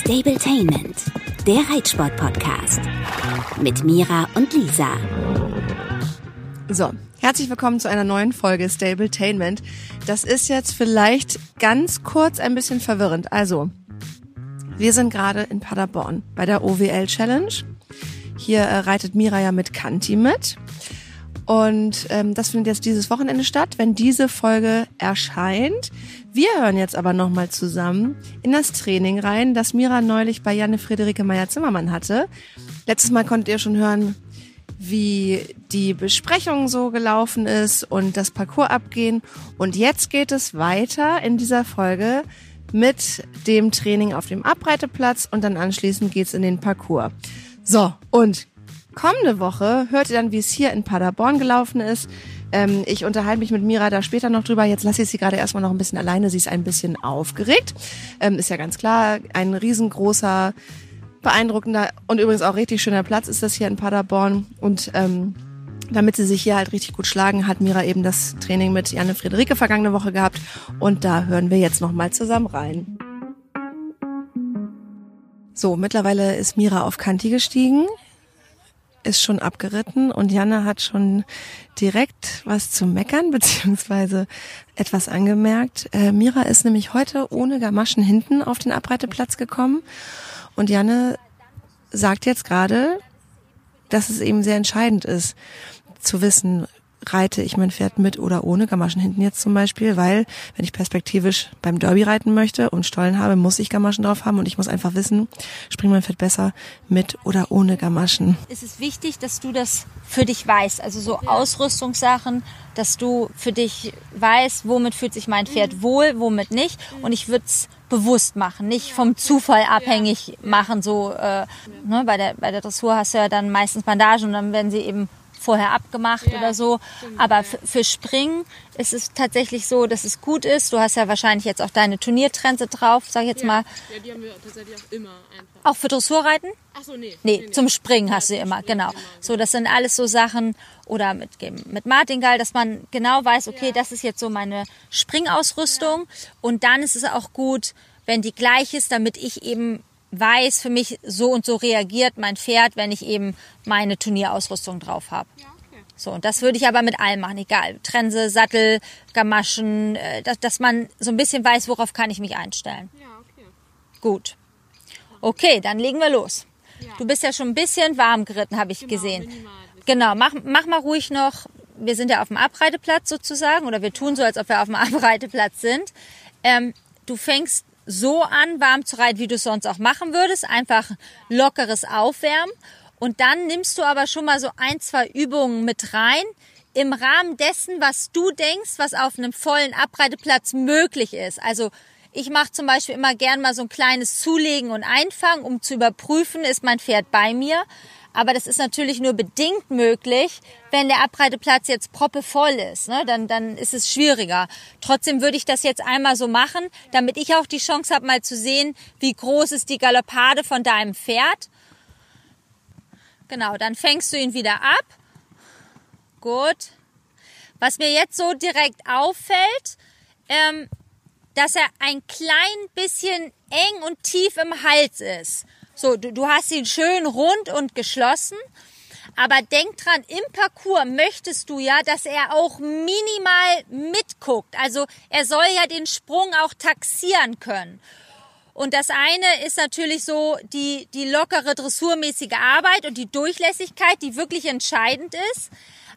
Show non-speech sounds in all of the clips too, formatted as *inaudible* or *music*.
Stabletainment, der Reitsport-Podcast. Mit Mira und Lisa. So, herzlich willkommen zu einer neuen Folge Stabletainment. Das ist jetzt vielleicht ganz kurz ein bisschen verwirrend. Also, wir sind gerade in Paderborn bei der OWL Challenge. Hier äh, reitet Mira ja mit Kanti mit. Und ähm, das findet jetzt dieses Wochenende statt, wenn diese Folge erscheint. Wir hören jetzt aber nochmal zusammen in das Training rein, das Mira neulich bei Janne Friederike Meyer-Zimmermann hatte. Letztes Mal konntet ihr schon hören, wie die Besprechung so gelaufen ist und das Parcours abgehen. Und jetzt geht es weiter in dieser Folge mit dem Training auf dem Abreiteplatz und dann anschließend geht's in den Parcours. So, und kommende Woche hört ihr dann, wie es hier in Paderborn gelaufen ist. Ähm, ich unterhalte mich mit Mira da später noch drüber. Jetzt lasse ich sie gerade erstmal noch ein bisschen alleine. Sie ist ein bisschen aufgeregt. Ähm, ist ja ganz klar, ein riesengroßer, beeindruckender und übrigens auch richtig schöner Platz ist das hier in Paderborn. Und ähm, damit sie sich hier halt richtig gut schlagen, hat Mira eben das Training mit Janne Friederike vergangene Woche gehabt. Und da hören wir jetzt nochmal zusammen rein. So, mittlerweile ist Mira auf Kanti gestiegen ist schon abgeritten und Janne hat schon direkt was zu meckern *laughs* beziehungsweise etwas angemerkt. Äh, Mira ist nämlich heute ohne Gamaschen hinten auf den Abreiteplatz gekommen und Janne sagt jetzt gerade, dass es eben sehr entscheidend ist zu wissen, reite ich mein Pferd mit oder ohne Gamaschen hinten jetzt zum Beispiel, weil wenn ich perspektivisch beim Derby reiten möchte und Stollen habe, muss ich Gamaschen drauf haben und ich muss einfach wissen, springt mein Pferd besser mit oder ohne Gamaschen. Es ist wichtig, dass du das für dich weißt, also so Ausrüstungssachen, dass du für dich weißt, womit fühlt sich mein Pferd mhm. wohl, womit nicht und ich würde es bewusst machen, nicht vom Zufall abhängig machen. So äh, ne, bei der bei der Dressur hast du ja dann meistens Bandagen und dann werden sie eben vorher abgemacht ja, oder so. Stimmt, Aber ja. für Springen ist es tatsächlich so, dass es gut ist. Du hast ja wahrscheinlich jetzt auch deine Turniertrense drauf, sag ich jetzt ja. mal. Ja, die haben wir tatsächlich auch immer einfach. Auch für Dressurreiten? Ach so, nee. Nee, nee zum Springen hast du immer, genau. genau. So, das sind alles so Sachen, oder mit, mit Martingall, dass man genau weiß, okay, das ist jetzt so meine Springausrüstung. Und dann ist es auch gut, wenn die gleich ist, damit ich eben weiß für mich, so und so reagiert mein Pferd, wenn ich eben meine Turnierausrüstung drauf habe. Ja, okay. So, und das würde ich aber mit allem machen, egal. Trense, Sattel, Gamaschen, äh, dass, dass man so ein bisschen weiß, worauf kann ich mich einstellen. Ja, okay. Gut. Okay, dann legen wir los. Ja. Du bist ja schon ein bisschen warm geritten, habe ich genau, gesehen. Genau, mach, mach mal ruhig noch. Wir sind ja auf dem Abreiteplatz sozusagen, oder wir tun so, als ob wir auf dem *laughs* Abreiteplatz sind. Ähm, du fängst so an, warm zu reiten, wie du es sonst auch machen würdest. Einfach lockeres Aufwärmen. Und dann nimmst du aber schon mal so ein, zwei Übungen mit rein im Rahmen dessen, was du denkst, was auf einem vollen Abreiteplatz möglich ist. Also ich mache zum Beispiel immer gern mal so ein kleines Zulegen und Einfangen, um zu überprüfen, ist mein Pferd bei mir. Aber das ist natürlich nur bedingt möglich, wenn der Abreiteplatz jetzt proppe voll ist. Ne? Dann, dann ist es schwieriger. Trotzdem würde ich das jetzt einmal so machen, damit ich auch die Chance habe, mal zu sehen, wie groß ist die Galoppade von deinem Pferd. Genau, dann fängst du ihn wieder ab. Gut. Was mir jetzt so direkt auffällt, ähm, dass er ein klein bisschen eng und tief im Hals ist. So, du, du hast ihn schön rund und geschlossen. Aber denk dran, im Parcours möchtest du ja, dass er auch minimal mitguckt. Also er soll ja den Sprung auch taxieren können. Und das eine ist natürlich so die, die lockere dressurmäßige Arbeit und die Durchlässigkeit, die wirklich entscheidend ist.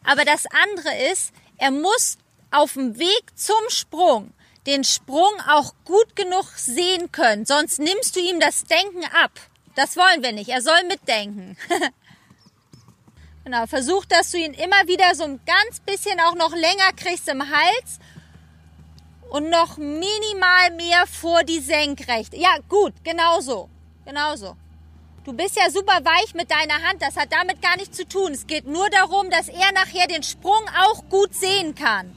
Aber das andere ist, er muss auf dem Weg zum Sprung den Sprung auch gut genug sehen können. Sonst nimmst du ihm das Denken ab. Das wollen wir nicht. Er soll mitdenken. *laughs* genau, versuch, dass du ihn immer wieder so ein ganz bisschen auch noch länger kriegst im Hals und noch minimal mehr vor die Senkrechte. Ja, gut, genauso. Genauso. Du bist ja super weich mit deiner Hand. Das hat damit gar nichts zu tun. Es geht nur darum, dass er nachher den Sprung auch gut sehen kann.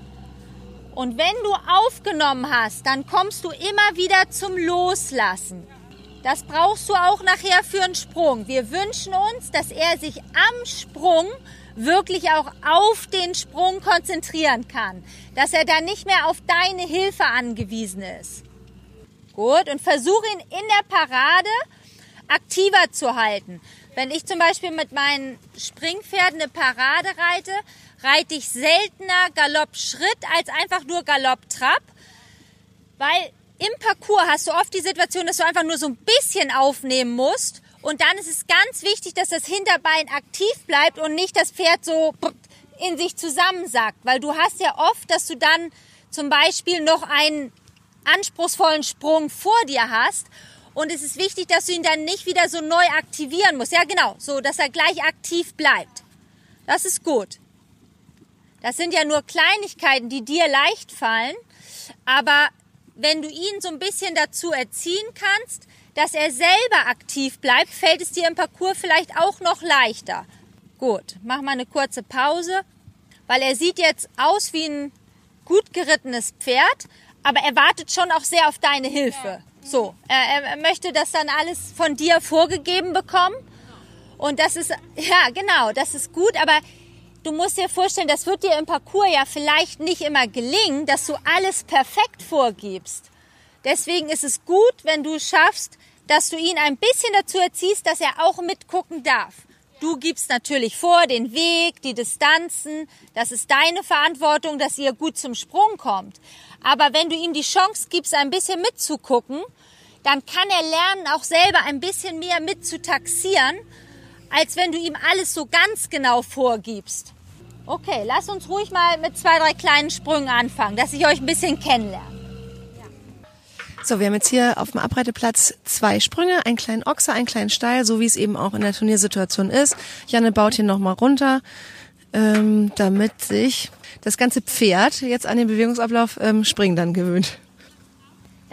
Und wenn du aufgenommen hast, dann kommst du immer wieder zum Loslassen. Das brauchst du auch nachher für einen Sprung. Wir wünschen uns, dass er sich am Sprung wirklich auch auf den Sprung konzentrieren kann. Dass er dann nicht mehr auf deine Hilfe angewiesen ist. Gut. Und versuch ihn in der Parade aktiver zu halten. Wenn ich zum Beispiel mit meinen Springpferden eine Parade reite, reite ich seltener Galopp-Schritt als einfach nur Galopp-Trab, weil im Parcours hast du oft die Situation, dass du einfach nur so ein bisschen aufnehmen musst und dann ist es ganz wichtig, dass das Hinterbein aktiv bleibt und nicht das Pferd so in sich zusammensackt, weil du hast ja oft, dass du dann zum Beispiel noch einen anspruchsvollen Sprung vor dir hast und es ist wichtig, dass du ihn dann nicht wieder so neu aktivieren musst. Ja, genau, so, dass er gleich aktiv bleibt. Das ist gut. Das sind ja nur Kleinigkeiten, die dir leicht fallen, aber wenn du ihn so ein bisschen dazu erziehen kannst, dass er selber aktiv bleibt, fällt es dir im Parcours vielleicht auch noch leichter. Gut, mach mal eine kurze Pause, weil er sieht jetzt aus wie ein gut gerittenes Pferd, aber er wartet schon auch sehr auf deine Hilfe. So, er, er möchte das dann alles von dir vorgegeben bekommen. Und das ist, ja, genau, das ist gut, aber du musst dir vorstellen, das wird dir im Parcours ja vielleicht nicht immer gelingen, dass du alles perfekt vorgibst. Deswegen ist es gut, wenn du schaffst, dass du ihn ein bisschen dazu erziehst, dass er auch mitgucken darf. Du gibst natürlich vor den Weg, die Distanzen. Das ist deine Verantwortung, dass ihr gut zum Sprung kommt. Aber wenn du ihm die Chance gibst, ein bisschen mitzugucken, dann kann er lernen, auch selber ein bisschen mehr mitzutaxieren, als wenn du ihm alles so ganz genau vorgibst. Okay, lass uns ruhig mal mit zwei, drei kleinen Sprüngen anfangen, dass ich euch ein bisschen kennenlerne. So, wir haben jetzt hier auf dem Abreiteplatz zwei Sprünge, einen kleinen Ochser, einen kleinen Steil, so wie es eben auch in der Turniersituation ist. Janne baut hier nochmal runter, ähm, damit sich das ganze Pferd jetzt an den Bewegungsablauf ähm, Springen dann gewöhnt.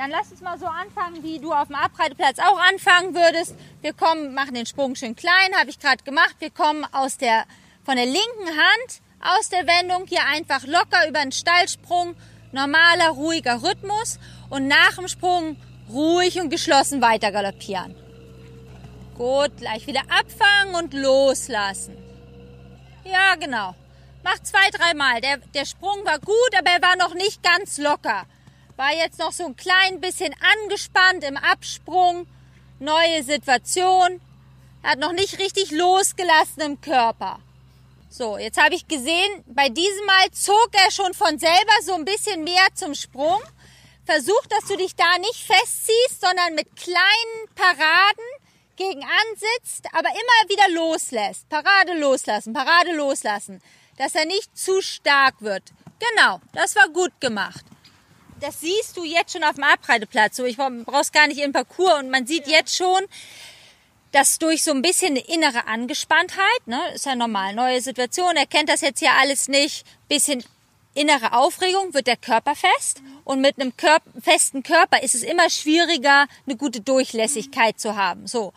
Dann lass uns mal so anfangen, wie du auf dem Abreiteplatz auch anfangen würdest. Wir kommen, machen den Sprung schön klein, habe ich gerade gemacht. Wir kommen aus der, von der linken Hand aus der Wendung hier einfach locker über den Stallsprung, normaler, ruhiger Rhythmus und nach dem Sprung ruhig und geschlossen weiter galoppieren. Gut, gleich wieder abfangen und loslassen. Ja, genau. Mach zwei, dreimal. Der, der Sprung war gut, aber er war noch nicht ganz locker. War jetzt noch so ein klein bisschen angespannt im Absprung. Neue Situation. Hat noch nicht richtig losgelassen im Körper. So, jetzt habe ich gesehen, bei diesem Mal zog er schon von selber so ein bisschen mehr zum Sprung. Versuch, dass du dich da nicht festziehst, sondern mit kleinen Paraden gegen ansitzt, aber immer wieder loslässt. Parade loslassen, Parade loslassen. Dass er nicht zu stark wird. Genau, das war gut gemacht. Das siehst du jetzt schon auf dem Abreiteplatz. So, ich brauch's gar nicht im Parcours. Und man sieht jetzt schon, dass durch so ein bisschen eine innere Angespanntheit, ne, ist ja normal, neue Situation, er kennt das jetzt ja alles nicht, bisschen innere Aufregung wird der Körper fest. Und mit einem Körper, festen Körper ist es immer schwieriger, eine gute Durchlässigkeit zu haben. So.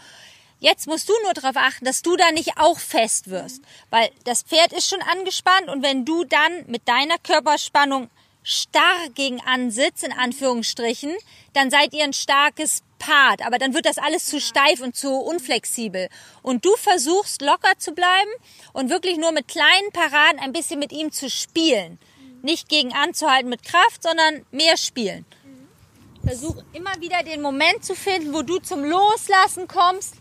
Jetzt musst du nur darauf achten, dass du da nicht auch fest wirst, weil das Pferd ist schon angespannt. Und wenn du dann mit deiner Körperspannung starr gegen ansitzt, in Anführungsstrichen, dann seid ihr ein starkes Part, aber dann wird das alles zu steif und zu unflexibel. Und du versuchst locker zu bleiben und wirklich nur mit kleinen Paraden ein bisschen mit ihm zu spielen nicht gegen anzuhalten mit Kraft, sondern mehr spielen. Versuch immer wieder den Moment zu finden, wo du zum Loslassen kommst.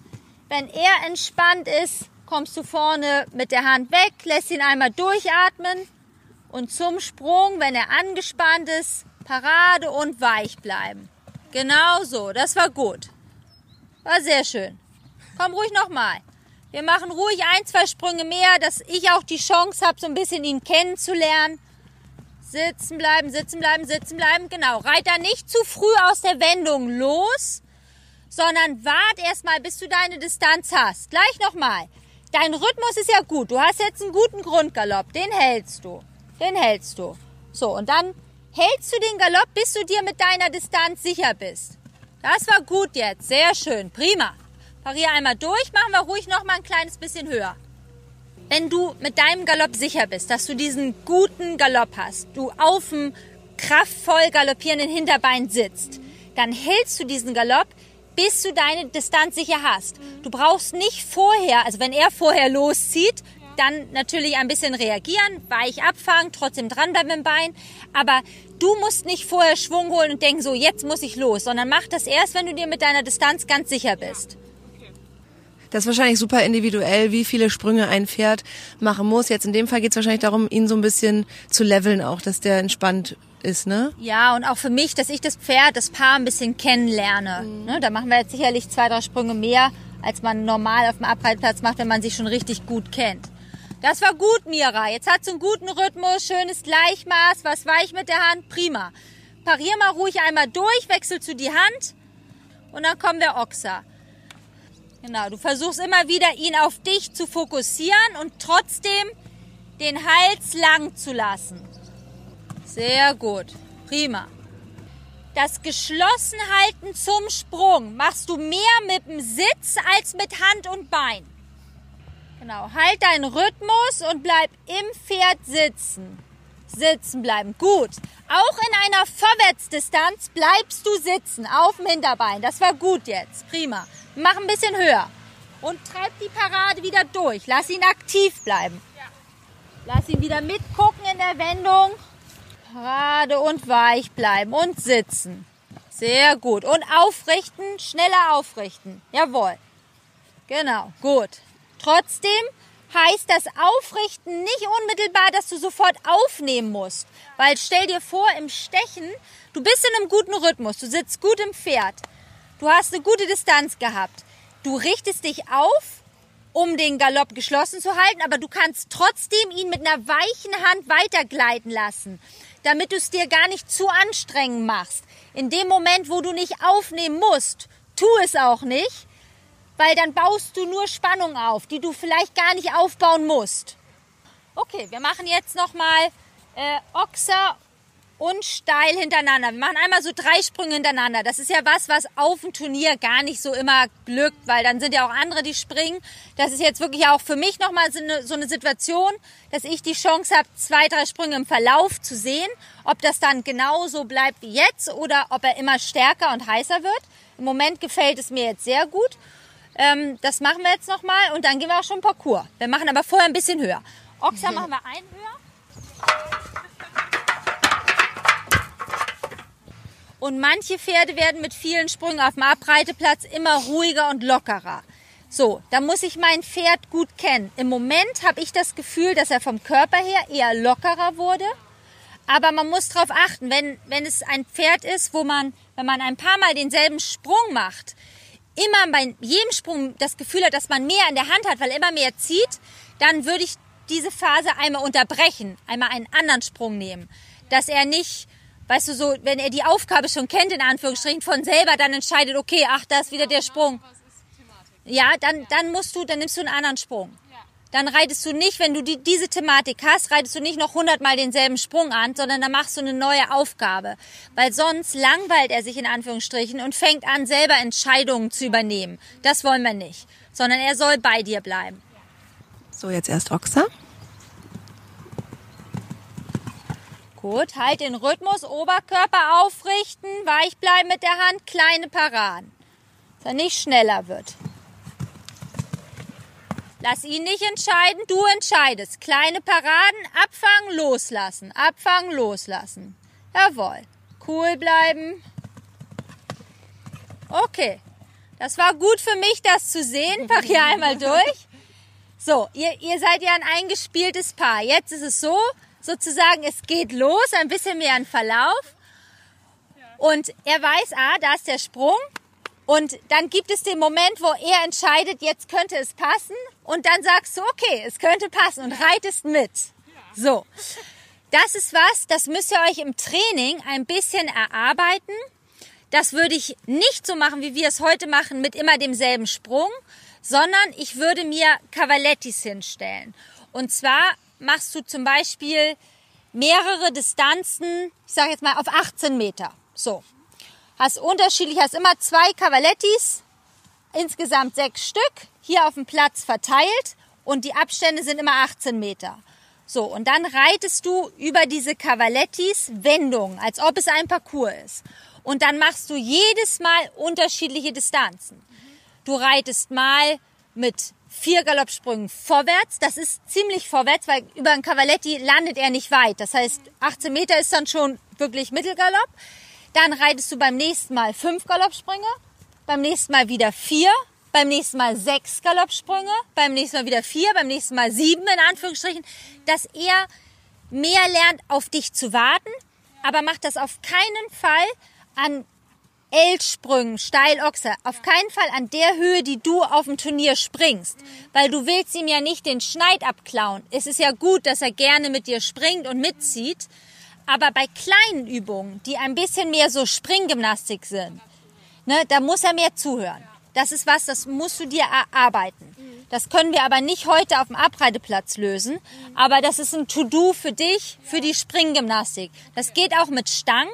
Wenn er entspannt ist, kommst du vorne mit der Hand weg, lässt ihn einmal durchatmen und zum Sprung, wenn er angespannt ist, Parade und weich bleiben. Genau so, das war gut. War sehr schön. Komm ruhig nochmal. Wir machen ruhig ein, zwei Sprünge mehr, dass ich auch die Chance habe, so ein bisschen ihn kennenzulernen. Sitzen bleiben, sitzen bleiben, sitzen bleiben. Genau. Reit da nicht zu früh aus der Wendung los, sondern wart erstmal, bis du deine Distanz hast. Gleich nochmal. Dein Rhythmus ist ja gut. Du hast jetzt einen guten Grundgalopp. Den hältst du. Den hältst du. So, und dann hältst du den Galopp, bis du dir mit deiner Distanz sicher bist. Das war gut jetzt. Sehr schön. Prima. Parier einmal durch. Machen wir ruhig noch mal ein kleines bisschen höher. Wenn du mit deinem Galopp sicher bist, dass du diesen guten Galopp hast, du auf dem kraftvoll galoppierenden Hinterbein sitzt, dann hältst du diesen Galopp, bis du deine Distanz sicher hast. Du brauchst nicht vorher, also wenn er vorher loszieht, dann natürlich ein bisschen reagieren, weich abfangen, trotzdem dranbleiben im Bein. Aber du musst nicht vorher Schwung holen und denken, so jetzt muss ich los, sondern mach das erst, wenn du dir mit deiner Distanz ganz sicher bist. Das ist wahrscheinlich super individuell, wie viele Sprünge ein Pferd machen muss. Jetzt in dem Fall geht es wahrscheinlich darum, ihn so ein bisschen zu leveln auch, dass der entspannt ist, ne? Ja, und auch für mich, dass ich das Pferd, das Paar ein bisschen kennenlerne. Mhm. Ne, da machen wir jetzt sicherlich zwei, drei Sprünge mehr, als man normal auf dem Abreitplatz macht, wenn man sich schon richtig gut kennt. Das war gut, Mira. Jetzt hat sie einen guten Rhythmus, schönes Gleichmaß, was weich mit der Hand, prima. Parier mal ruhig einmal durch, wechsel zu die Hand und dann kommt der Ochser. Genau, du versuchst immer wieder, ihn auf dich zu fokussieren und trotzdem den Hals lang zu lassen. Sehr gut, prima. Das Geschlossenhalten zum Sprung machst du mehr mit dem Sitz als mit Hand und Bein. Genau, halt deinen Rhythmus und bleib im Pferd sitzen. Sitzen bleiben, gut. Auch in einer Vorwärtsdistanz bleibst du sitzen, auf dem Hinterbein. Das war gut jetzt, prima. Mach ein bisschen höher. Und treib die Parade wieder durch. Lass ihn aktiv bleiben. Lass ihn wieder mitgucken in der Wendung. Parade und weich bleiben und sitzen. Sehr gut. Und aufrichten, schneller aufrichten. Jawohl. Genau, gut. Trotzdem heißt das Aufrichten nicht unmittelbar, dass du sofort aufnehmen musst. Weil stell dir vor, im Stechen, du bist in einem guten Rhythmus, du sitzt gut im Pferd. Du hast eine gute Distanz gehabt. Du richtest dich auf, um den Galopp geschlossen zu halten, aber du kannst trotzdem ihn mit einer weichen Hand weitergleiten lassen, damit du es dir gar nicht zu anstrengend machst. In dem Moment, wo du nicht aufnehmen musst, tu es auch nicht, weil dann baust du nur Spannung auf, die du vielleicht gar nicht aufbauen musst. Okay, wir machen jetzt nochmal äh, Ochser und steil hintereinander. Wir machen einmal so drei Sprünge hintereinander. Das ist ja was, was auf dem Turnier gar nicht so immer glückt, weil dann sind ja auch andere, die springen. Das ist jetzt wirklich auch für mich nochmal so eine, so eine Situation, dass ich die Chance habe, zwei, drei Sprünge im Verlauf zu sehen, ob das dann genauso bleibt wie jetzt oder ob er immer stärker und heißer wird. Im Moment gefällt es mir jetzt sehr gut. Ähm, das machen wir jetzt nochmal und dann gehen wir auch schon Parcours. Wir machen aber vorher ein bisschen höher. Ochser machen wir ein höher. Und manche Pferde werden mit vielen Sprüngen auf dem Abreiteplatz immer ruhiger und lockerer. So, da muss ich mein Pferd gut kennen. Im Moment habe ich das Gefühl, dass er vom Körper her eher lockerer wurde. Aber man muss darauf achten, wenn, wenn es ein Pferd ist, wo man, wenn man ein paar Mal denselben Sprung macht, immer bei jedem Sprung das Gefühl hat, dass man mehr in der Hand hat, weil er immer mehr zieht, dann würde ich diese Phase einmal unterbrechen, einmal einen anderen Sprung nehmen. Dass er nicht weißt du, so, wenn er die Aufgabe schon kennt, in Anführungsstrichen, von selber dann entscheidet, okay, ach, da ist wieder der Sprung. Ja, dann, dann musst du, dann nimmst du einen anderen Sprung. Dann reitest du nicht, wenn du die, diese Thematik hast, reitest du nicht noch hundertmal denselben Sprung an, sondern dann machst du eine neue Aufgabe. Weil sonst langweilt er sich in Anführungsstrichen und fängt an, selber Entscheidungen zu übernehmen. Das wollen wir nicht. Sondern er soll bei dir bleiben. So, jetzt erst Ochser. Gut, halt den Rhythmus, Oberkörper aufrichten, weich bleiben mit der Hand, kleine Paraden, dass er nicht schneller wird. Lass ihn nicht entscheiden, du entscheidest. Kleine Paraden, abfangen, loslassen, abfangen, loslassen. Jawohl. Cool bleiben. Okay. Das war gut für mich, das zu sehen. *laughs* Pack hier einmal durch. So, ihr, ihr seid ja ein eingespieltes Paar. Jetzt ist es so, sozusagen, es geht los, ein bisschen mehr ein Verlauf. Und er weiß, ah, da ist der Sprung. Und dann gibt es den Moment, wo er entscheidet, jetzt könnte es passen. Und dann sagst du, okay, es könnte passen und reitest mit. So. Das ist was, das müsst ihr euch im Training ein bisschen erarbeiten. Das würde ich nicht so machen, wie wir es heute machen, mit immer demselben Sprung, sondern ich würde mir Cavalettis hinstellen. Und zwar machst du zum Beispiel mehrere Distanzen, ich sage jetzt mal auf 18 Meter. So. Hast unterschiedlich, hast immer zwei Cavalettis, insgesamt sechs Stück, hier auf dem Platz verteilt und die Abstände sind immer 18 Meter. So, und dann reitest du über diese Cavalettis Wendungen, als ob es ein Parcours ist. Und dann machst du jedes Mal unterschiedliche Distanzen. Du reitest mal mit vier Galoppsprüngen vorwärts. Das ist ziemlich vorwärts, weil über ein Cavaletti landet er nicht weit. Das heißt, 18 Meter ist dann schon wirklich Mittelgalopp. Dann reitest du beim nächsten Mal fünf Galoppsprünge, beim nächsten Mal wieder vier, beim nächsten Mal sechs Galoppsprünge, beim nächsten Mal wieder vier, beim nächsten Mal sieben in Anführungsstrichen, dass er mehr lernt, auf dich zu warten, aber macht das auf keinen Fall an L-Sprüngen, Steilochse, auf keinen Fall an der Höhe, die du auf dem Turnier springst, weil du willst ihm ja nicht den Schneid abklauen. Es ist ja gut, dass er gerne mit dir springt und mitzieht, aber bei kleinen Übungen, die ein bisschen mehr so Springgymnastik sind, ne, da muss er mehr zuhören. Das ist was, das musst du dir erarbeiten. Das können wir aber nicht heute auf dem Abreiteplatz lösen. Aber das ist ein To-Do für dich, für die Springgymnastik. Das geht auch mit Stangen.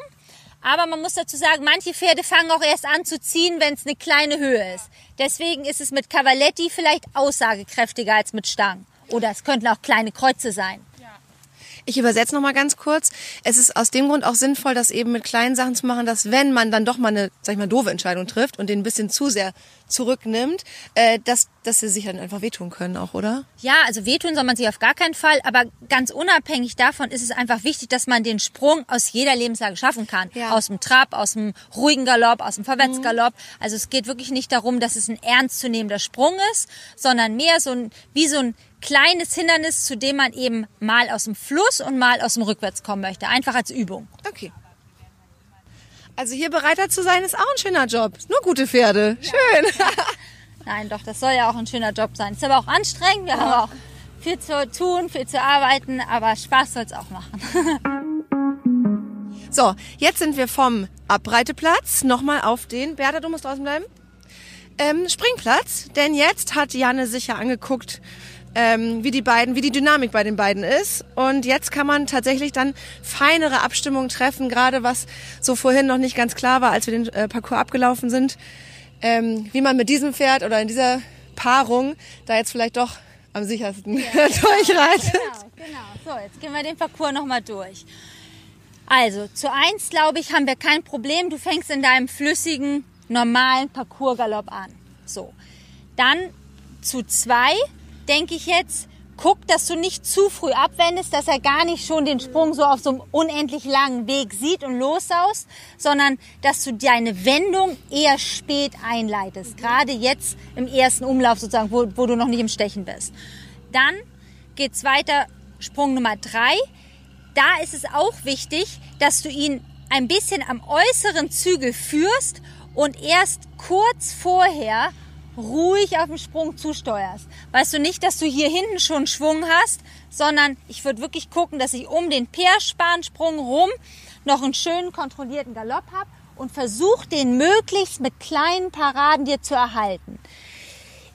Aber man muss dazu sagen, manche Pferde fangen auch erst an zu ziehen, wenn es eine kleine Höhe ist. Deswegen ist es mit Cavaletti vielleicht aussagekräftiger als mit Stangen. Oder es könnten auch kleine Kreuze sein. Ich übersetze noch mal ganz kurz. Es ist aus dem Grund auch sinnvoll, das eben mit kleinen Sachen zu machen, dass wenn man dann doch mal eine, sag ich mal, doofe Entscheidung trifft und den ein bisschen zu sehr zurücknimmt, äh, dass, dass sie sich dann einfach wehtun können auch, oder? Ja, also wehtun soll man sich auf gar keinen Fall, aber ganz unabhängig davon ist es einfach wichtig, dass man den Sprung aus jeder Lebenslage schaffen kann. Ja. Aus dem Trab, aus dem ruhigen Galopp, aus dem Vorwärtsgalopp. Also es geht wirklich nicht darum, dass es ein ernstzunehmender Sprung ist, sondern mehr so ein, wie so ein kleines Hindernis, zu dem man eben mal aus dem Fluss und mal aus dem Rückwärts kommen möchte. Einfach als Übung. Okay. Also hier Bereiter zu sein, ist auch ein schöner Job. Nur gute Pferde. Schön. *laughs* Nein, doch, das soll ja auch ein schöner Job sein. Ist aber auch anstrengend. Wir haben auch viel zu tun, viel zu arbeiten, aber Spaß soll es auch machen. *laughs* So, jetzt sind wir vom Abreiteplatz nochmal auf den, Bertha, du musst draußen bleiben, ähm, Springplatz. Denn jetzt hat Janne sich ja angeguckt, ähm, wie die beiden, wie die Dynamik bei den beiden ist. Und jetzt kann man tatsächlich dann feinere Abstimmungen treffen, gerade was so vorhin noch nicht ganz klar war, als wir den äh, Parcours abgelaufen sind, ähm, wie man mit diesem Pferd oder in dieser Paarung da jetzt vielleicht doch am sichersten *laughs* durchreitet. Genau, genau. So, jetzt gehen wir den Parcours nochmal durch. Also, zu eins, glaube ich, haben wir kein Problem. Du fängst in deinem flüssigen, normalen Parcoursgalopp an. So. Dann zu zwei, denke ich jetzt, guck, dass du nicht zu früh abwendest, dass er gar nicht schon den Sprung so auf so einem unendlich langen Weg sieht und lossaust, sondern dass du deine Wendung eher spät einleitest. Gerade jetzt im ersten Umlauf sozusagen, wo, wo du noch nicht im Stechen bist. Dann geht's weiter, Sprung Nummer drei. Da ist es auch wichtig, dass du ihn ein bisschen am äußeren Zügel führst und erst kurz vorher ruhig auf den Sprung zusteuerst. Weißt du nicht, dass du hier hinten schon Schwung hast, sondern ich würde wirklich gucken, dass ich um den Peerspansprung rum noch einen schönen kontrollierten Galopp habe und versuch den möglichst mit kleinen Paraden dir zu erhalten.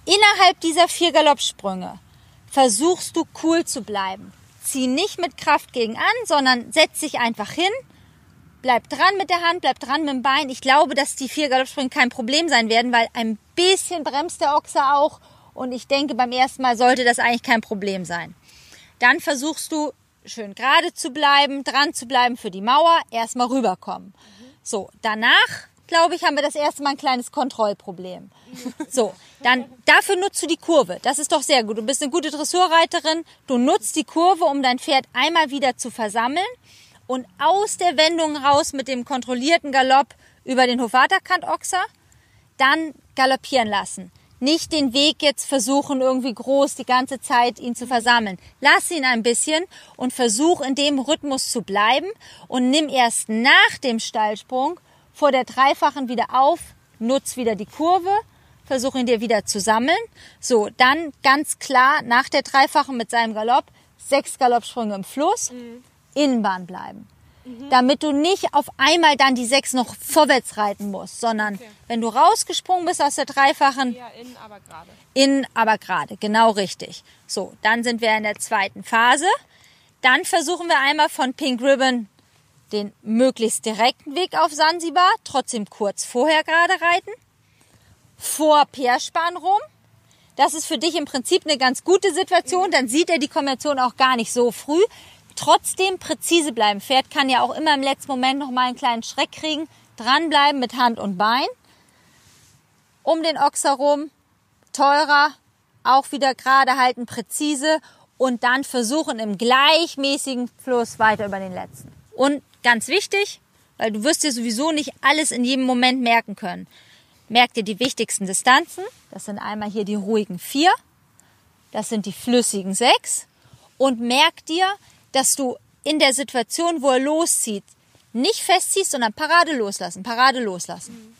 Innerhalb dieser vier Galoppsprünge versuchst du cool zu bleiben. Zieh nicht mit Kraft gegen an, sondern setz dich einfach hin, bleib dran mit der Hand, bleib dran mit dem Bein. Ich glaube, dass die vier Galoppsprünge kein Problem sein werden, weil ein bisschen bremst der Ochse auch und ich denke, beim ersten Mal sollte das eigentlich kein Problem sein. Dann versuchst du schön gerade zu bleiben, dran zu bleiben für die Mauer, erstmal rüberkommen. So, danach, glaube ich, haben wir das erste Mal ein kleines Kontrollproblem. So, dann dafür nutzt du die Kurve. Das ist doch sehr gut. Du bist eine gute Dressurreiterin. Du nutzt die Kurve, um dein Pferd einmal wieder zu versammeln und aus der Wendung raus mit dem kontrollierten Galopp über den Hofvaterkantochser dann galoppieren lassen. Nicht den Weg jetzt versuchen, irgendwie groß die ganze Zeit ihn zu versammeln. Lass ihn ein bisschen und versuch in dem Rhythmus zu bleiben und nimm erst nach dem Steilsprung vor der Dreifachen wieder auf, nutz wieder die Kurve, versuch ihn dir wieder zu sammeln. So, dann ganz klar nach der Dreifachen mit seinem Galopp sechs Galoppsprünge im Fluss, Innenbahn bleiben damit du nicht auf einmal dann die sechs noch vorwärts reiten musst, sondern wenn du rausgesprungen bist aus der Dreifachen, Ja, innen, aber gerade. in aber gerade, genau richtig. So, dann sind wir in der zweiten Phase. Dann versuchen wir einmal von Pink Ribbon den möglichst direkten Weg auf Sansibar, trotzdem kurz vorher gerade reiten, vor Peerspan rum. Das ist für dich im Prinzip eine ganz gute Situation, dann sieht er die Kombination auch gar nicht so früh. Trotzdem präzise bleiben. Pferd kann ja auch immer im letzten Moment noch mal einen kleinen Schreck kriegen. Dranbleiben mit Hand und Bein. Um den Ochs herum. Teurer. auch wieder gerade halten, präzise und dann versuchen im gleichmäßigen Fluss weiter über den letzten. Und ganz wichtig, weil du wirst dir sowieso nicht alles in jedem Moment merken können. Merk dir die wichtigsten Distanzen. Das sind einmal hier die ruhigen vier. Das sind die flüssigen sechs. Und merk dir, dass du in der Situation, wo er loszieht, nicht festziehst, sondern Parade loslassen, Parade loslassen.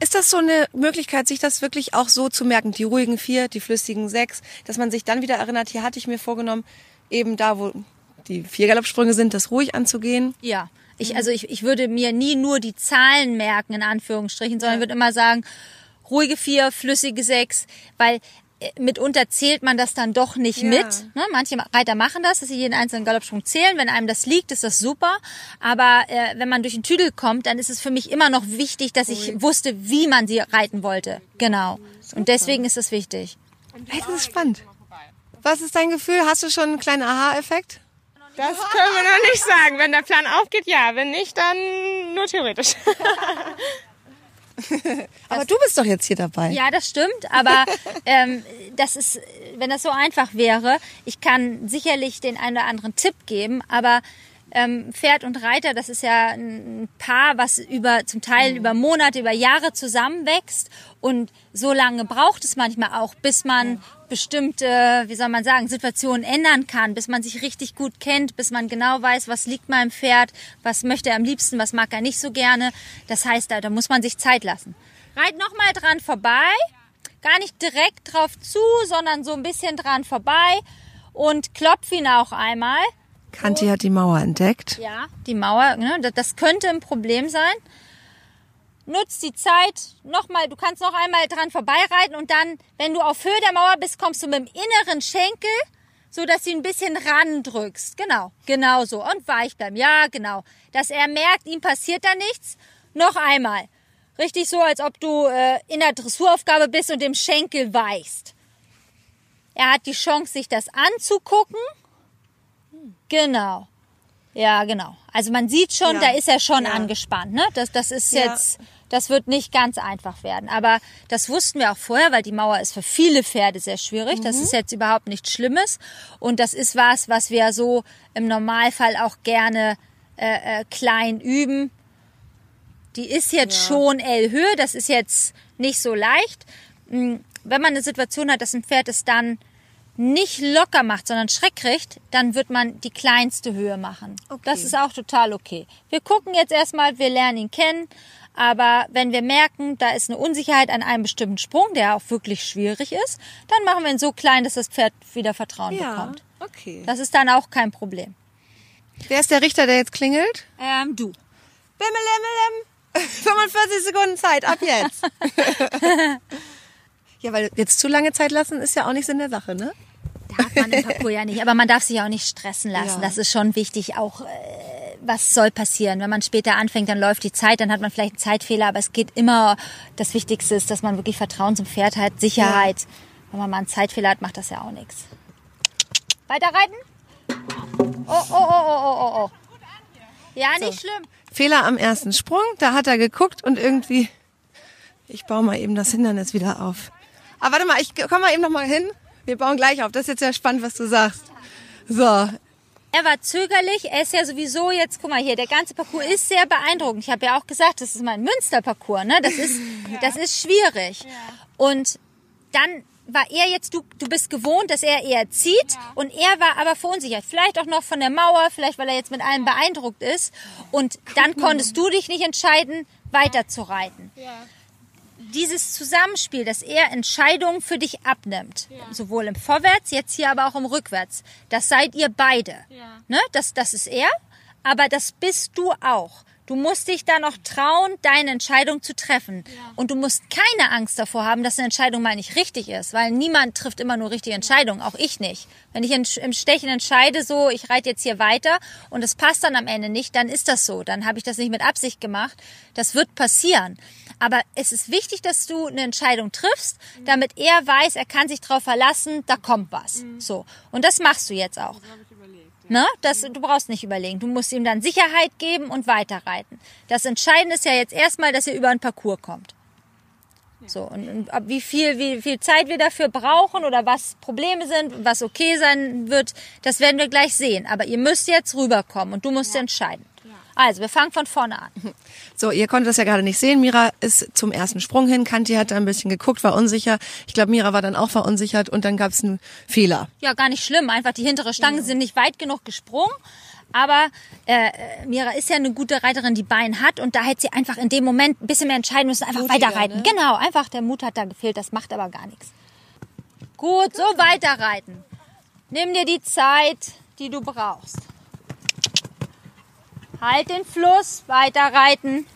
Ist das so eine Möglichkeit, sich das wirklich auch so zu merken? Die ruhigen vier, die flüssigen sechs, dass man sich dann wieder erinnert, hier hatte ich mir vorgenommen, eben da, wo die vier Galoppsprünge sind, das ruhig anzugehen. Ja. Ich, also ich, ich würde mir nie nur die Zahlen merken, in Anführungsstrichen, sondern würde immer sagen, ruhige vier, flüssige sechs, weil mitunter zählt man das dann doch nicht Ja. mit. Ne? Manche Reiter machen das, dass sie jeden einzelnen Galoppsprung zählen. Wenn einem das liegt, ist das super. Aber äh, wenn man durch den Tüdel kommt, dann ist es für mich immer noch wichtig, dass ich wusste, wie man sie reiten wollte. Genau. Und deswegen ist es wichtig. Hey, das ist spannend. Was ist dein Gefühl? Hast du schon einen kleinen Aha-Effekt? Das können wir noch nicht sagen. Wenn der Plan aufgeht, ja. Wenn nicht, dann nur theoretisch. *laughs* *laughs* Aber du bist doch jetzt hier dabei. Ja, das stimmt, aber ähm, das ist, wenn das so einfach wäre, ich kann sicherlich den einen oder anderen Tipp geben, aber ähm, Pferd und Reiter, das ist ja ein Paar, was über zum Teil über Monate, über Jahre zusammenwächst und so lange braucht es manchmal auch, bis man bestimmte, wie soll man sagen, Situationen ändern kann, bis man sich richtig gut kennt, bis man genau weiß, was liegt meinem Pferd, was möchte er am liebsten, was mag er nicht so gerne. Das heißt, da, da muss man sich Zeit lassen. Reit noch mal dran vorbei, gar nicht direkt drauf zu, sondern so ein bisschen dran vorbei und klopf ihn auch einmal. Kanti hat die Mauer entdeckt. Ja, die Mauer, ne, das- könnte ein Problem sein. Nutz die Zeit nochmal, du kannst noch einmal dran vorbeireiten und dann, wenn du auf Höhe der Mauer bist, kommst du mit dem inneren Schenkel, so dass du ihn ein bisschen randrückst. Genau, genau so. Und weich bleiben. Ja, genau. Dass er merkt, ihm passiert da nichts. Noch einmal. Richtig so, als ob du äh, in der Dressuraufgabe bist und dem Schenkel weichst. Er hat die Chance, sich das anzugucken. Genau. Ja, genau. Also man sieht schon, Ja. da ist er schon Ja. angespannt. Ne? Das, das ist Ja. jetzt, das wird nicht ganz einfach werden. Aber das wussten wir auch vorher, weil die Mauer ist für viele Pferde sehr schwierig. Das ist jetzt überhaupt nichts Schlimmes. Und das ist was, was wir so im Normalfall auch gerne äh, äh, klein üben. Die ist jetzt schon L-Höhe, das ist jetzt nicht so leicht. Mm, Wenn man eine Situation hat, dass ein Pferd es dann nicht locker macht, sondern Schreck kriegt, dann wird man die kleinste Höhe machen. Okay. Das ist auch total okay. Wir gucken jetzt erstmal, wir lernen ihn kennen, aber wenn wir merken, da ist eine Unsicherheit an einem bestimmten Sprung, der auch wirklich schwierig ist, dann machen wir ihn so klein, dass das Pferd wieder Vertrauen bekommt. okay. Das ist dann auch kein Problem. Wer ist der Richter, der jetzt klingelt? Ähm, du. Bimmelemmelem. 45 *laughs* Sekunden Zeit, ab jetzt. *laughs* *laughs* ja, weil jetzt zu lange Zeit lassen ist ja auch nicht Sinn der Sache, ne? Darf man im Parcours ja nicht, aber man darf sich auch nicht stressen lassen. Ja. Das ist schon wichtig, auch äh, was soll passieren. Wenn man später anfängt, dann läuft die Zeit, dann hat man vielleicht einen Zeitfehler, aber es geht immer, das Wichtigste ist, dass man wirklich Vertrauen zum Pferd hat, Sicherheit. Wenn man mal einen Zeitfehler hat, macht das ja auch nichts. Weiterreiten? Oh, oh, oh, oh, oh, oh, oh. Ja, nicht schlimm. Fehler am ersten Sprung, da hat er geguckt und irgendwie, ich baue mal eben das Hindernis wieder auf. Aber warte mal, ich komm mal eben noch mal hin. Wir bauen gleich auf. Das ist jetzt ja spannend, was du sagst. So, Er war zögerlich, er ist ja sowieso jetzt, guck mal hier, der ganze Parcours ist sehr beeindruckend. Ich habe ja auch gesagt, das ist mein Münsterparcours, ne? Das ist, *laughs* das ist schwierig. Und dann war er jetzt, du, du bist gewohnt, dass er eher zieht und er war aber verunsichert. Vielleicht auch noch von der Mauer, vielleicht weil er jetzt mit allem beeindruckt ist. Und dann *laughs* konntest du dich nicht entscheiden, weiter zu reiten dieses Zusammenspiel, dass er Entscheidungen für dich abnimmt, sowohl im Vorwärts, jetzt hier aber auch im Rückwärts, das seid ihr beide. Ja. Ne? Das, das ist er, aber das bist du auch. Du musst dich da noch trauen, deine Entscheidung zu treffen. Und du musst keine Angst davor haben, dass eine Entscheidung mal nicht richtig ist, weil niemand trifft immer nur richtige Entscheidungen, auch ich nicht. Wenn ich im Stechen entscheide, so, ich reite jetzt hier weiter und es passt dann am Ende nicht, dann ist das so. Dann habe ich das nicht mit Absicht gemacht. Das wird passieren. Aber es ist wichtig, dass du eine Entscheidung triffst, damit er weiß, er kann sich darauf verlassen, da kommt was. So. Und das machst du jetzt auch. Ne? Das, du brauchst nicht überlegen. Du musst ihm dann Sicherheit geben und weiterreiten. Das Entscheidende ist ja jetzt erstmal, dass ihr über den Parcours kommt. So, und, und wie viel, wie viel Zeit wir dafür brauchen oder was Probleme sind, was okay sein wird, das werden wir gleich sehen. Aber ihr müsst jetzt rüberkommen und du musst entscheiden. Also, wir fangen von vorne an. So, ihr konntet das ja gerade nicht sehen. Mira ist zum ersten Sprung hin. Kanti hat da ein bisschen geguckt, war unsicher. Ich glaube, Mira war dann auch verunsichert und dann gab es einen Fehler. Ja, gar nicht schlimm. Einfach die hintere Stangen sind nicht weit genug gesprungen. Aber äh, Mira ist ja eine gute Reiterin, die Bein hat und da hätte sie einfach in dem Moment ein bisschen mehr entscheiden müssen, einfach Mutiger, weiterreiten. ne? Genau, einfach der Mut hat da gefehlt, das macht aber gar nichts. Gut, so weiterreiten. Nimm dir die Zeit, die du brauchst. Halt den Fluss, weiterreiten.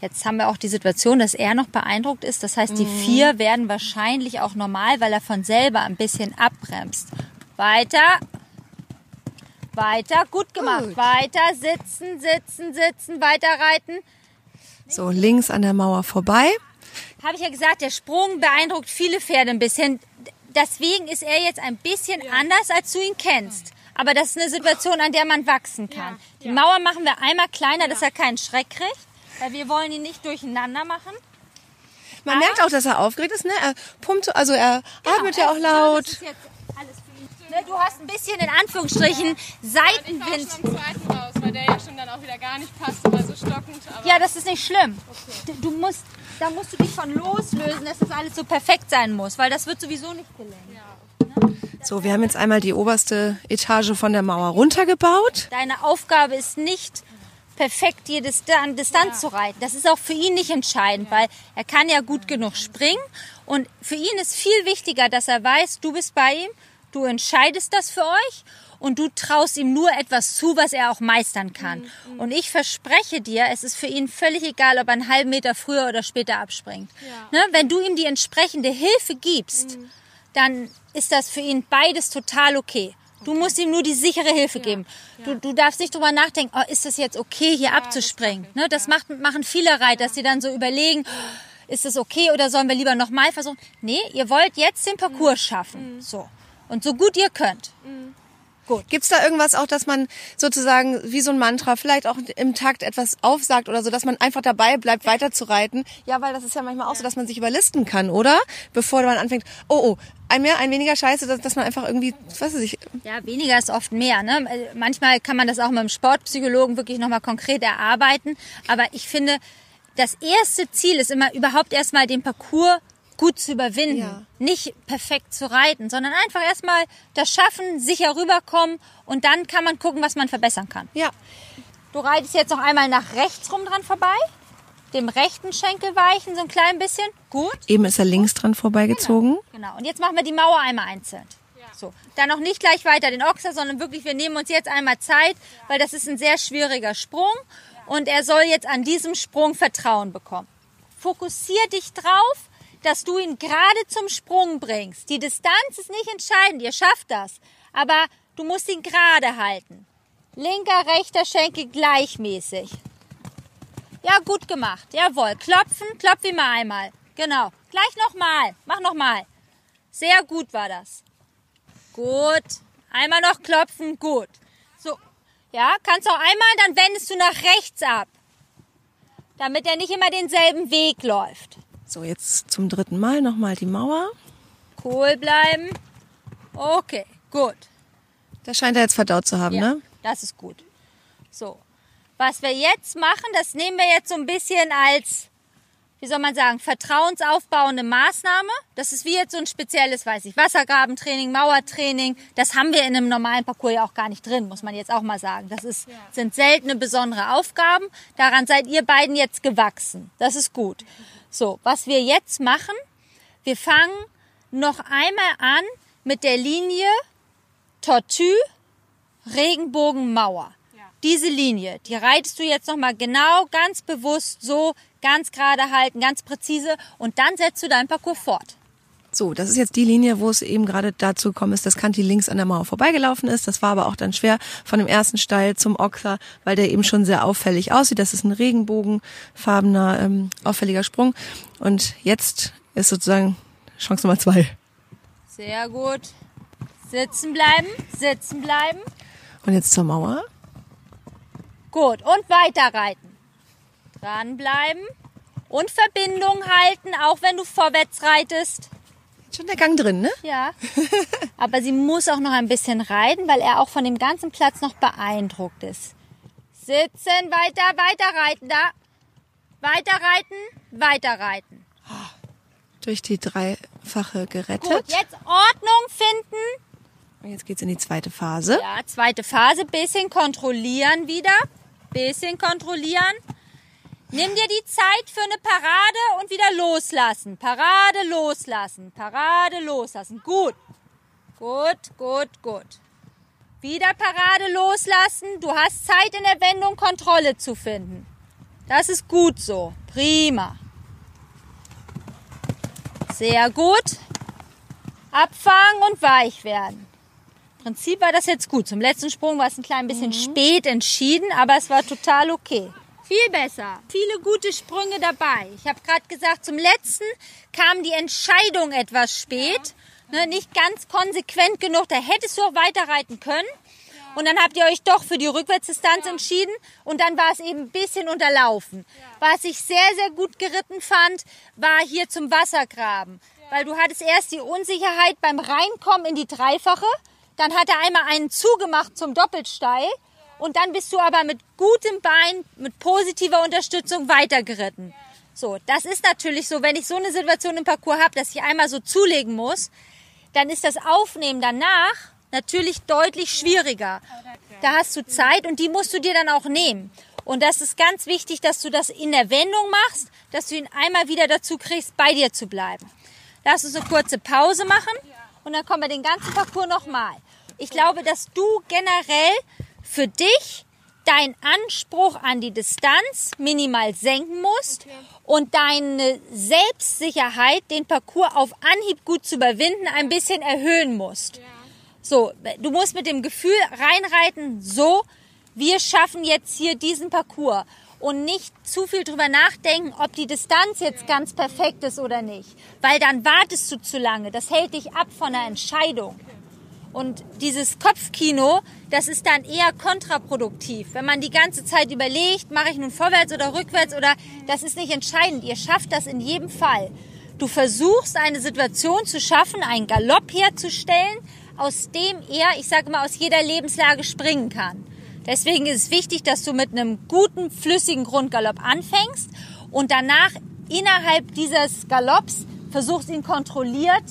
Jetzt haben wir auch die Situation, dass er noch beeindruckt ist. Das heißt, die Mhm. vier werden wahrscheinlich auch normal, weil er von selber ein bisschen abbremst. Weiter. Weiter. Gut gemacht. Gut. Weiter. Sitzen, sitzen, sitzen. Weiterreiten. So, links an der Mauer vorbei. Habe ich ja gesagt, der Sprung beeindruckt viele Pferde ein bisschen. Deswegen ist er jetzt ein bisschen anders, als du ihn kennst. Aber das ist eine Situation, an der man wachsen kann. Die Mauer machen wir einmal kleiner, dass er keinen Schreck kriegt. Weil wir wollen ihn nicht durcheinander machen. Man merkt auch, dass er aufgeregt ist, ne? Er pumpt, also er atmet ja auch Das laut. ist jetzt alles für ihn. Ne, Du hast ein bisschen in Anführungsstrichen Ich war Seitenwind. schon zweiten raus, weil der ja schon dann auch wieder gar nicht passte, war so stockend. Aber Ja, das ist nicht schlimm. Du- Du musst, da musst du dich von loslösen, dass das alles so perfekt sein muss, weil das wird sowieso nicht gelingen. So, wir haben jetzt einmal die oberste Etage von der Mauer runtergebaut. Deine Aufgabe ist nicht perfekt jede Distan- Distanz zu reiten. Das ist auch für ihn nicht entscheidend, weil er kann ja gut genug springen und für ihn ist viel wichtiger, dass er weiß, du bist bei ihm, du entscheidest das für euch und du traust ihm nur etwas zu, was er auch meistern kann. Und ich verspreche dir, es ist für ihn völlig egal, ob er einen halben Meter früher oder später abspringt. Ne? Wenn du ihm die entsprechende Hilfe gibst, dann ist das für ihn beides total okay. Du musst ihm nur die sichere Hilfe geben. Du, du darfst nicht drüber nachdenken, oh, ist das jetzt okay, hier abzuspringen? Ne, das macht, machen viele Reiter, dass sie dann so überlegen, ist das okay oder sollen wir lieber nochmal versuchen? Nee, ihr wollt jetzt den Parcours schaffen. So. Und so gut ihr könnt. Gibt's da irgendwas auch, dass man sozusagen wie so ein Mantra vielleicht auch im Takt etwas aufsagt oder so, dass man einfach dabei bleibt, weiter zu reiten? Ja, weil das ist ja manchmal auch so, dass man sich überlisten kann, oder? Bevor man anfängt, oh, oh, ein mehr, ein weniger Scheiße, dass, dass man einfach irgendwie, was weiß ich, Ja, weniger ist oft mehr. Ne? Äh, Manchmal kann man das auch mit dem Sportpsychologen wirklich nochmal konkret erarbeiten. Aber ich finde, das erste Ziel ist immer überhaupt erstmal den Parcours gut zu überwinden. Ja. Nicht perfekt zu reiten, sondern einfach erstmal das schaffen, sicher rüberkommen und dann kann man gucken, was man verbessern kann. ja. Du reitest jetzt noch einmal nach rechts rum dran vorbei. Dem rechten Schenkel weichen so ein klein bisschen. Gut. Eben ist er links dran vorbeigezogen. Genau. Und jetzt machen wir die Mauer einmal einzeln. So. Dann noch nicht gleich weiter den Ochser, sondern wirklich, wir nehmen uns jetzt einmal Zeit, weil das ist ein sehr schwieriger Sprung. Und er soll jetzt an diesem Sprung Vertrauen bekommen. Fokussier dich drauf, dass du ihn gerade zum Sprung bringst. Die Distanz ist nicht entscheidend, ihr schafft das. Aber du musst ihn gerade halten. Linker, rechter Schenkel gleichmäßig. Ja, gut gemacht. Jawohl. Klopfen, klopf ihn mal einmal. Genau. Gleich nochmal. Mach nochmal. Sehr gut war das. Gut. Einmal noch klopfen. Gut. So. Ja, kannst auch einmal, dann wendest du nach rechts ab. Damit er nicht immer denselben Weg läuft. So, jetzt zum dritten Mal nochmal die Mauer. Cool bleiben. Okay, gut. Das scheint er jetzt verdaut zu haben, Ja, ne? das ist gut. So. Was wir jetzt machen, das nehmen wir jetzt so ein bisschen als, wie soll man sagen, vertrauensaufbauende Maßnahme. Das ist wie jetzt so ein spezielles, weiß ich, Wassergrabentraining, Mauertraining. Das haben wir in einem normalen Parcours ja auch gar nicht drin, muss man jetzt auch mal sagen. Das ist, sind seltene besondere Aufgaben. Daran seid ihr beiden jetzt gewachsen. Das ist gut. So, was wir jetzt machen, wir fangen noch einmal an mit der Linie Tortue, Regenbogenmauer. Diese Linie, die reitest du jetzt nochmal genau, ganz bewusst so, ganz gerade halten, ganz präzise und dann setzt du deinen Parcours fort. So, das ist jetzt die Linie, wo es eben gerade dazu gekommen ist, dass Kanti links an der Mauer vorbeigelaufen ist. Das war aber auch dann schwer von dem ersten Steil zum Ochser, weil der eben schon sehr auffällig aussieht. Das ist ein regenbogenfarbener, ähm, auffälliger Sprung. Und jetzt ist sozusagen Chance Nummer zwei. Sehr gut. Sitzen bleiben, sitzen bleiben. Und jetzt zur Mauer. Gut, und weiter reiten. Dranbleiben Und Verbindung halten, auch wenn du vorwärts reitest. Schon der Gang drin, ne? Ja. *laughs* Aber sie muss auch noch ein bisschen reiten, weil er auch von dem ganzen Platz noch beeindruckt ist. Sitzen, weiter, weiter reiten, da. Weiter reiten, weiter reiten. Durch die dreifache gerettet. Gut, jetzt Ordnung finden. Und jetzt geht's in die zweite Phase. Ja, zweite Phase, bisschen kontrollieren wieder. Bisschen kontrollieren. Nimm dir die Zeit für eine Parade und wieder loslassen. Parade loslassen. Parade loslassen. Gut. Gut, gut, gut. Wieder Parade loslassen. Du hast Zeit in der Wendung Kontrolle zu finden. Das ist gut so. Prima. Sehr gut. Abfangen und weich werden. Im Prinzip war das jetzt gut. Zum letzten Sprung war es ein klein bisschen spät entschieden, aber es war total okay. Viel besser. Viele gute Sprünge dabei. Ich habe gerade gesagt, zum letzten kam die Entscheidung etwas spät. Ne, nicht ganz konsequent genug. Da hättest du auch weiter reiten können. Und dann habt ihr euch doch für die Rückwärtsdistanz entschieden und dann war es eben ein bisschen unterlaufen. Was ich sehr, sehr gut geritten fand, war hier zum Wassergraben. Weil du hattest erst die Unsicherheit beim Reinkommen in die Dreifache, dann hat er einmal einen zugemacht zum Doppelsteil und dann bist du aber mit gutem Bein, mit positiver Unterstützung weitergeritten. So, das ist natürlich so, wenn ich so eine Situation im Parcours habe, dass ich einmal so zulegen muss, dann ist das Aufnehmen danach natürlich deutlich schwieriger. Da hast du Zeit und die musst du dir dann auch nehmen. Und das ist ganz wichtig, dass du das in der Wendung machst, dass du ihn einmal wieder dazu kriegst, bei dir zu bleiben. Lass uns eine kurze Pause machen und dann kommen wir den ganzen Parcours nochmal. Ich glaube, dass du generell für dich deinen Anspruch an die Distanz minimal senken musst und deine Selbstsicherheit, den Parcours auf Anhieb gut zu überwinden, ein bisschen erhöhen musst. So, du musst mit dem Gefühl reinreiten, so, wir schaffen jetzt hier diesen Parcours und nicht zu viel drüber nachdenken, ob die Distanz jetzt ganz perfekt ist oder nicht, weil dann wartest du zu lange. Das hält dich ab von der Entscheidung. Und dieses Kopfkino, das ist dann eher kontraproduktiv. Wenn man die ganze Zeit überlegt, mache ich nun vorwärts oder rückwärts oder das ist nicht entscheidend. Ihr schafft das in jedem Fall. Du versuchst eine Situation zu schaffen, einen Galopp herzustellen, aus dem er, ich sage mal, aus jeder Lebenslage springen kann. Deswegen ist es wichtig, dass du mit einem guten, flüssigen Grundgalopp anfängst und danach innerhalb dieses Galopps versuchst, ihn kontrolliert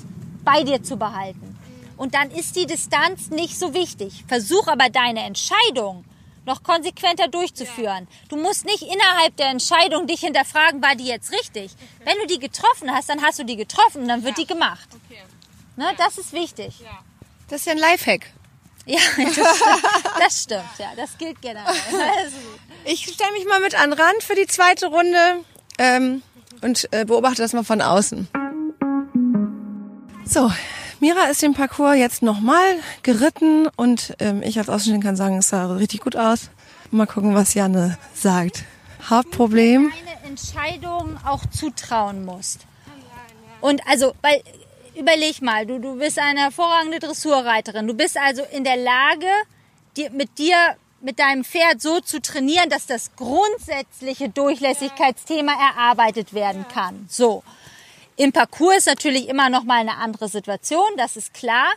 bei dir zu behalten. Und dann ist die Distanz nicht so wichtig. Versuch aber deine Entscheidung noch konsequenter durchzuführen. Du musst nicht innerhalb der Entscheidung dich hinterfragen, war die jetzt richtig. Wenn du die getroffen hast, dann hast du die getroffen und dann wird die gemacht. Ne, das ist wichtig. Das ist ja ein Lifehack. Ja, *laughs* das stimmt. Das stimmt. Ja, das gilt generell. *laughs* Ich stelle mich mal mit an den Rand für die zweite Runde ähm, und äh, beobachte das mal von außen. So, Mira ist den Parcours jetzt nochmal geritten und ähm, ich als Außenstehender kann sagen, es sah richtig gut aus. Mal gucken, was Janne sagt. Hauptproblem. deine Entscheidung auch zutrauen musst. Und also, weil, überleg mal, du, du bist eine hervorragende Dressurreiterin. Du bist also in der Lage, dir, mit dir, mit deinem Pferd so zu trainieren, dass das grundsätzliche Durchlässigkeitsthema erarbeitet werden kann. So. Im Parcours ist natürlich immer noch mal eine andere Situation, das ist klar.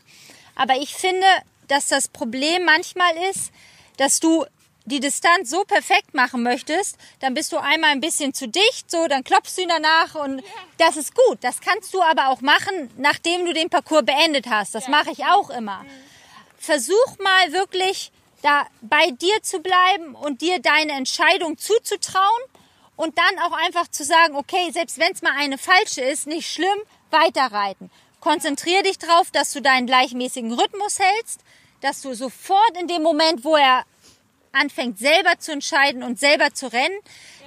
Aber ich finde, dass das Problem manchmal ist, dass du die Distanz so perfekt machen möchtest, dann bist du einmal ein bisschen zu dicht, so, dann klopfst du ihn danach und das ist gut. Das kannst du aber auch machen, nachdem du den Parcours beendet hast. Das mache ich auch immer. Versuch mal wirklich da bei dir zu bleiben und dir deine Entscheidung zuzutrauen und dann auch einfach zu sagen, okay, selbst wenn es mal eine falsche ist, nicht schlimm, weiterreiten. Konzentrier dich drauf, dass du deinen gleichmäßigen Rhythmus hältst, dass du sofort in dem Moment, wo er anfängt selber zu entscheiden und selber zu rennen,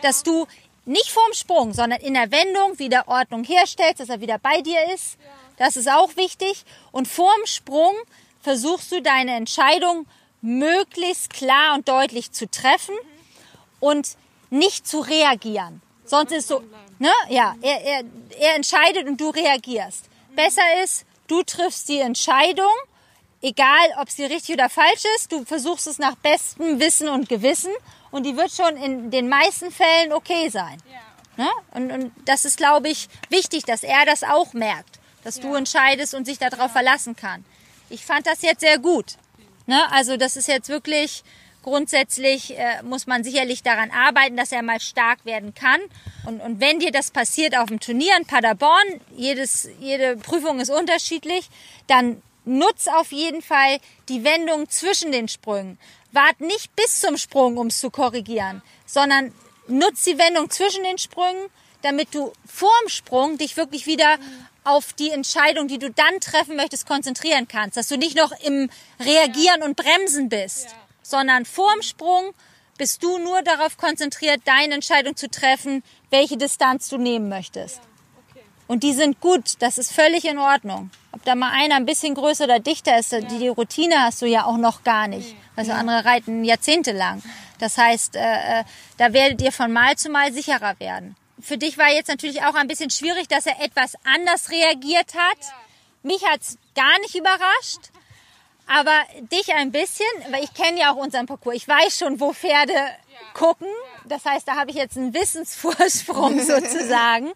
dass du nicht vorm Sprung, sondern in der Wendung wieder Ordnung herstellst, dass er wieder bei dir ist. Das ist auch wichtig. Und vorm Sprung versuchst du deine Entscheidung möglichst klar und deutlich zu treffen und nicht zu reagieren. Sonst ist so, ne, ja, er, er, er entscheidet und du reagierst. Besser ist, du triffst die Entscheidung, egal ob sie richtig oder falsch ist, du versuchst es nach bestem Wissen und Gewissen und die wird schon in den meisten Fällen okay sein. Ne? Und, und das ist, glaube ich, wichtig, dass er das auch merkt, dass du entscheidest und sich darauf verlassen kann. Ich fand das jetzt sehr gut. Ne? Also das ist jetzt wirklich grundsätzlich äh, muss man sicherlich daran arbeiten, dass er mal stark werden kann. Und, und wenn dir das passiert auf dem Turnier in Paderborn, jedes, jede Prüfung ist unterschiedlich, dann nutz auf jeden Fall die Wendung zwischen den Sprüngen. Wart nicht bis zum Sprung, um es zu korrigieren, sondern nutz die Wendung zwischen den Sprüngen, damit du vorm Sprung dich wirklich wieder auf die Entscheidung, die du dann treffen möchtest, konzentrieren kannst. Dass du nicht noch im Reagieren und Bremsen bist, sondern vorm Sprung bist du nur darauf konzentriert, deine Entscheidung zu treffen, welche Distanz du nehmen möchtest. Und die sind gut, das ist völlig in Ordnung. Ob da mal einer ein bisschen größer oder dichter ist, die, die Routine hast du ja auch noch gar nicht. Also andere reiten jahrzehntelang. Das heißt, äh, äh, da werdet ihr von Mal zu Mal sicherer werden. Für dich war jetzt natürlich auch ein bisschen schwierig, dass er etwas anders reagiert hat. Mich hat's gar nicht überrascht. Aber dich ein bisschen, weil ich kenne ja auch unseren Parcours. Ich weiß schon, wo Pferde gucken. Das heißt, da habe ich jetzt einen Wissensvorsprung *laughs* sozusagen.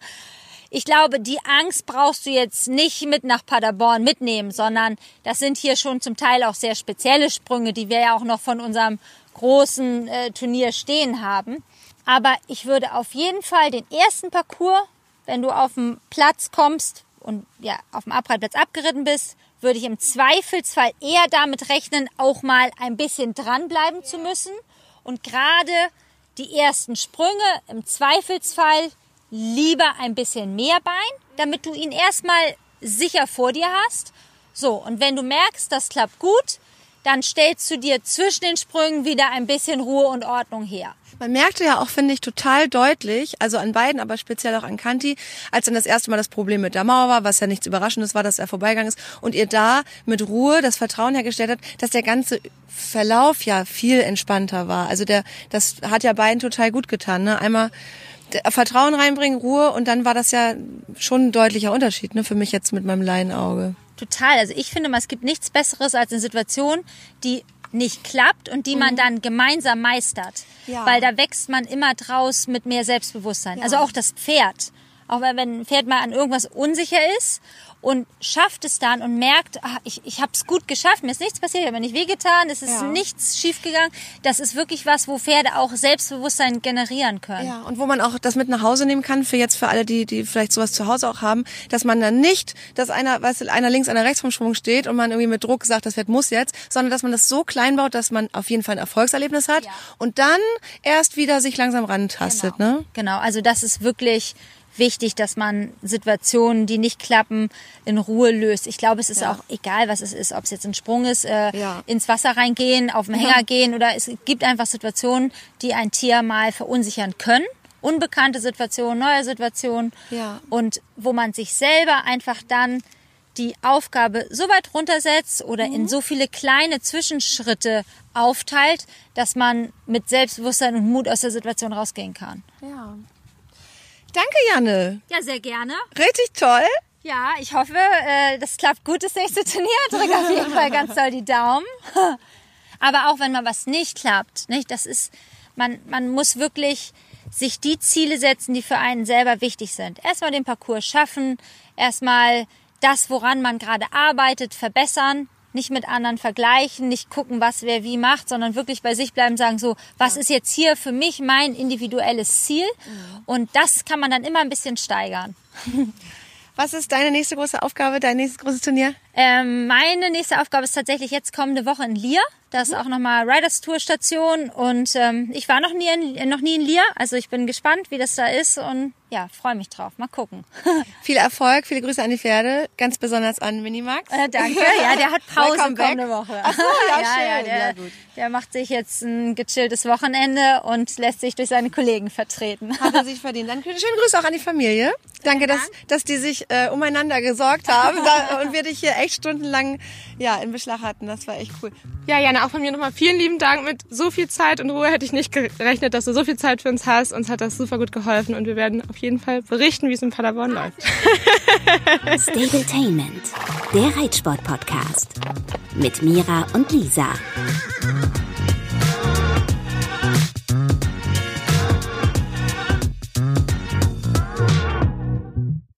Ich glaube, die Angst brauchst du jetzt nicht mit nach Paderborn mitnehmen, sondern das sind hier schon zum Teil auch sehr spezielle Sprünge, die wir ja auch noch von unserem großen äh, Turnier stehen haben. Aber ich würde auf jeden Fall den ersten Parcours, wenn du auf den Platz kommst und ja, auf dem Abreitplatz abgeritten bist, würde ich im Zweifelsfall eher damit rechnen, auch mal ein bisschen dranbleiben zu müssen. Und gerade die ersten Sprünge im Zweifelsfall lieber ein bisschen mehr Bein, damit du ihn erstmal sicher vor dir hast. So, und wenn du merkst, das klappt gut, dann stellst du dir zwischen den Sprüngen wieder ein bisschen Ruhe und Ordnung her. Man merkte ja auch, finde ich, total deutlich, also an beiden, aber speziell auch an Kanti, als dann das erste Mal das Problem mit der Mauer war, was ja nichts Überraschendes war, dass er vorbeigegangen ist und ihr da mit Ruhe das Vertrauen hergestellt hat, dass der ganze Verlauf ja viel entspannter war. Also der, das hat ja beiden total gut getan. Ne? Einmal Vertrauen reinbringen, Ruhe und dann war das ja schon ein deutlicher Unterschied ne, für mich jetzt mit meinem Laienauge. Total. Also ich finde mal, es gibt nichts Besseres als eine Situation, die nicht klappt und die man Mhm. dann gemeinsam meistert. Ja. Weil da wächst man immer draus mit mehr Selbstbewusstsein. Also auch das Pferd. Auch wenn ein Pferd mal an irgendwas unsicher ist und schafft es dann und merkt, ah, ich, ich habe es gut geschafft, mir ist nichts passiert, ich habe nicht wehgetan, es ist Ja. nichts schiefgegangen. Das ist wirklich was, wo Pferde auch Selbstbewusstsein generieren können. Ja, und wo man auch das mit nach Hause nehmen kann, für jetzt für alle, die, die vielleicht sowas zu Hause auch haben, dass man dann nicht, dass einer, weißt du, einer links, einer rechts vom Schwung steht und man irgendwie mit Druck sagt, das Pferd muss jetzt, sondern dass man das so klein baut, dass man auf jeden Fall ein Erfolgserlebnis hat Ja. und dann erst wieder sich langsam rantastet, Genau. ne? Genau, also das ist wirklich wichtig, dass man Situationen, die nicht klappen, in Ruhe löst. Ich glaube, es ist Ja. auch egal, was es ist, ob es jetzt ein Sprung ist, äh, Ja. ins Wasser reingehen, auf den Hänger gehen oder es gibt einfach Situationen, die ein Tier mal verunsichern können. Unbekannte Situationen, neue Situationen. Ja. Und wo man sich selber einfach dann die Aufgabe so weit runtersetzt oder Mhm. in so viele kleine Zwischenschritte aufteilt, dass man mit Selbstbewusstsein und Mut aus der Situation rausgehen kann. Ja. Danke, Janne. Ja, sehr gerne. Richtig toll. Ja, ich hoffe, äh, das klappt gut, das nächste Turnier. Drück auf jeden Fall ganz doll die Daumen. *laughs* Aber auch wenn mal was nicht klappt, nicht, das ist, man, man muss wirklich sich die Ziele setzen, die für einen selber wichtig sind. Erstmal den Parcours schaffen, erstmal das, woran man gerade arbeitet, verbessern, nicht mit anderen vergleichen, nicht gucken, was wer wie macht, sondern wirklich bei sich bleiben, sagen so, was ist jetzt hier für mich mein individuelles Ziel? Und das kann man dann immer ein bisschen steigern. *laughs* Was ist deine nächste große Aufgabe, dein nächstes großes Turnier? Ähm, meine nächste Aufgabe ist tatsächlich jetzt kommende Woche in Lier. Das ist auch nochmal Riders Tour Station und ähm, ich war noch nie, in, noch nie in Lier. Also ich bin gespannt, wie das da ist und ja, freue mich drauf. Mal gucken. *laughs* Viel Erfolg, viele Grüße an die Pferde, ganz besonders an Minimax. Äh, danke. Ja, der hat Pause kommende Woche. Ach so, *laughs* ja, ja, schön. der, Ja, gut. der macht sich jetzt ein gechilltes Wochenende und lässt sich durch seine Kollegen vertreten. Hat er sich verdient. Dann schönen Grüße auch an die Familie. Danke, dass, dass die sich äh, umeinander gesorgt haben da, und wir dich hier echt stundenlang ja, in Beschlag hatten. Das war echt cool. Ja, Jana, auch von mir nochmal vielen lieben Dank. Mit so viel Zeit und Ruhe hätte ich nicht gerechnet, dass du so viel Zeit für uns hast. Uns hat das super gut geholfen und wir werden auf jeden Fall berichten, wie es in Paderborn läuft. *laughs* Stabletainment, der Reitsport-Podcast. Mit Mira und Lisa.